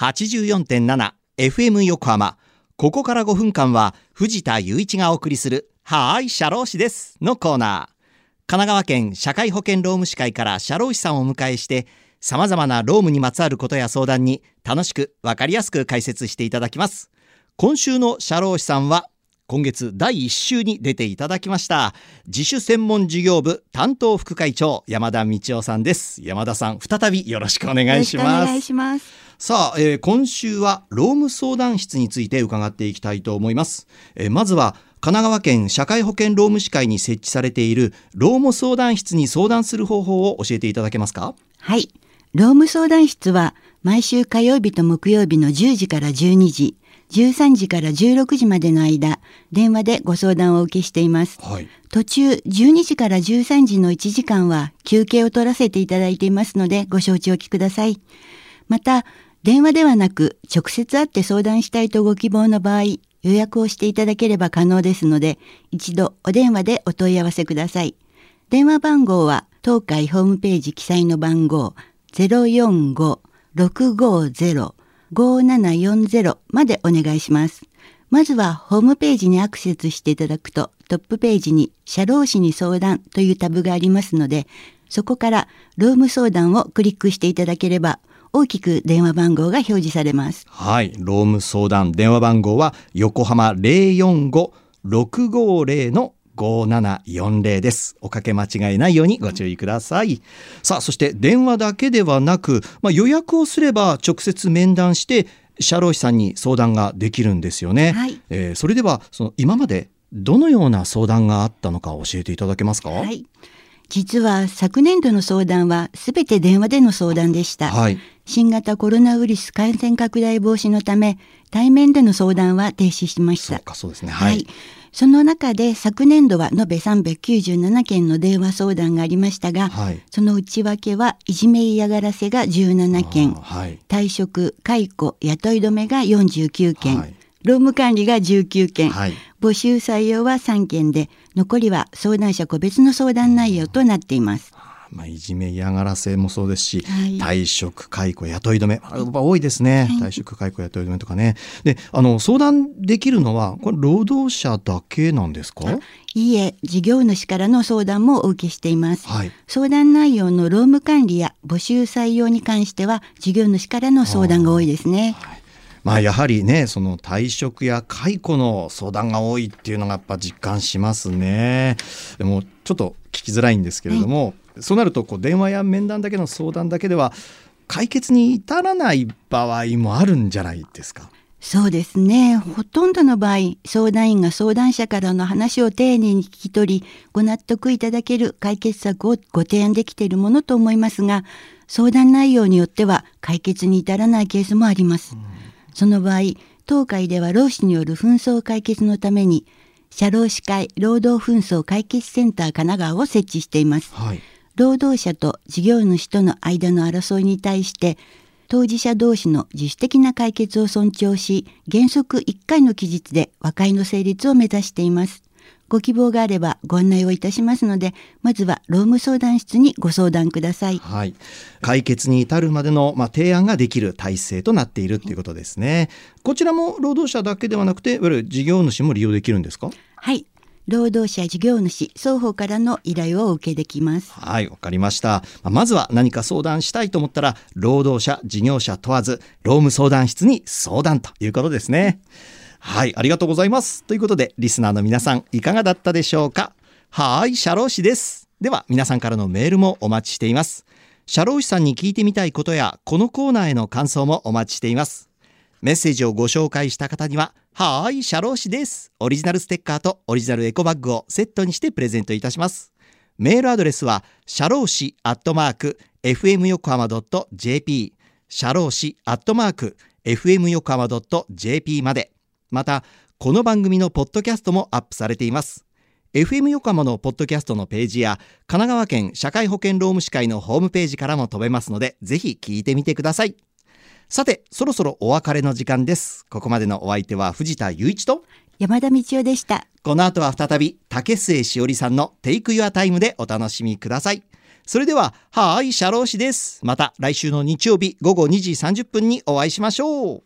84.7 FM 横浜。ここから5分間は藤田雄一がお送りするはーい、社労士ですのコーナー。神奈川県社会保険労務士会から社労士さんをお迎えして様々な労務にまつわることや相談に楽しくわかりやすく解説していただきます。今週の社労士さんは今月第1週に出ていただきました自主専門事業部担当副会長山田道夫さんです山田さん再びよろしくお願いしよろくお願いします。さあ、えー今週は労務相談室について伺っていきたいと思います、えーまずは神奈川県社会保険労務士会に設置されている労務相談室に相談する方法を教えていただけますか？はい。労務相談室は毎週火曜日と木曜日の10時から12時、13時から16時までの間、電話でご相談をお受けしています。はい途中12時から13時の1時間は休憩を取らせていただいていますのでご承知おきください。また、電話ではなく直接会って相談したいとご希望の場合、予約をしていただければ可能ですので、一度お電話でお問い合わせください。電話番号は東海ホームページ記載の番号045-650-5740までお願いします。まずはホームページにアクセスしていただくとトップページに社労士に相談というタブがありますのでそこから労務相談をクリックしていただければ大きく電話番号が表示されます。はい労務相談電話番号は横浜045-650の5740です。おかけ間違いないようにご注意ください。さあ、そして電話だけではなく、まあ、予約をすれば直接面談して、社労士さんに相談ができるんですよね。はいえーそれでは、その今までどのような相談があったのか教えていただけますか？はい。実は昨年度の相談はすべて電話での相談でした。はい。新型コロナウイルス感染拡大防止のため対面での相談は停止しました。そうか、そうですね。ははいい。。その中で昨年度は延べ397件の電話相談がありましたが、はい。その内訳はいじめ嫌がらせが17件。退職解雇雇い止めが49件、はい労務管理が19件、はい。募集採用は3件で残りは相談者個別の相談内容となっています。まあ、いじめ嫌がらせもそうですし、はい。退職解雇雇い止め。あやっぱ多いですね、退職解雇雇い止めとかね。であの相談できるのはこれ労働者だけなんですか？いいえ事業主からの相談もお受けしています。はい。相談内容の労務管理や募集採用に関しては事業主からの相談が多いですね。まあやはりねその退職や解雇の相談が多いっていうのがやっぱ実感しますねでもちょっと聞きづらいんですけれども、そうなるとこう電話や面談だけの相談だけでは解決に至らない場合もあるんじゃないですか？そうですね。ほとんどの場合、相談員が相談者からの話を丁寧に聞き取り、ご納得いただける解決策をご提案できているものと思いますが、相談内容によっては解決に至らないケースもあります。その場合、当会では労使による紛争解決のために、社労士会労働紛争解決センター神奈川を設置しています。はい労働者と事業主との間の争いに対して当事者同士の自主的な解決を尊重し原則1回の期日で和解の成立を目指していますご希望があればご案内をいたしますのでまずは労務相談室にご相談くださいはい、解決に至るまでの、まあ、提案ができる体制となっているということですね。こちらも労働者だけではなくて、いわゆる事業主も利用できるんですか？はい労働者事業主双方からの依頼をお受けできますはい、わかりました。まずは何か相談したいと思ったら、労働者、事業者問わず、労務相談室に相談ということですね。はい、ありがとうございます。ということで、リスナーの皆さん、いかがだったでしょうか？はい、社労士です。では、皆さんからのメールもお待ちしています。社労士さんに聞いてみたいことや、このコーナーへの感想もお待ちしています。メッセージをご紹介した方には、はーい、社労士です。オリジナルステッカーとオリジナルエコバッグをセットにしてプレゼントいたします。メールアドレスは、社労士アットマーク、fm 横浜 .jp、社労士アットマーク、fm 横浜 .jp まで。また、この番組のポッドキャストもアップされています。FM 横浜のポッドキャストのページや、神奈川県社会保険労務士会のホームページからも飛べますので、ぜひ聞いてみてください。さて、そろそろお別れの時間です。ここまでのお相手は藤田雄一と、山田道夫でしたこの後は再び竹末しおりさんのテイクユアタイムでお楽しみください。それでははーい社労士ですまた来週の日曜日午後2時30分にお会いしましょう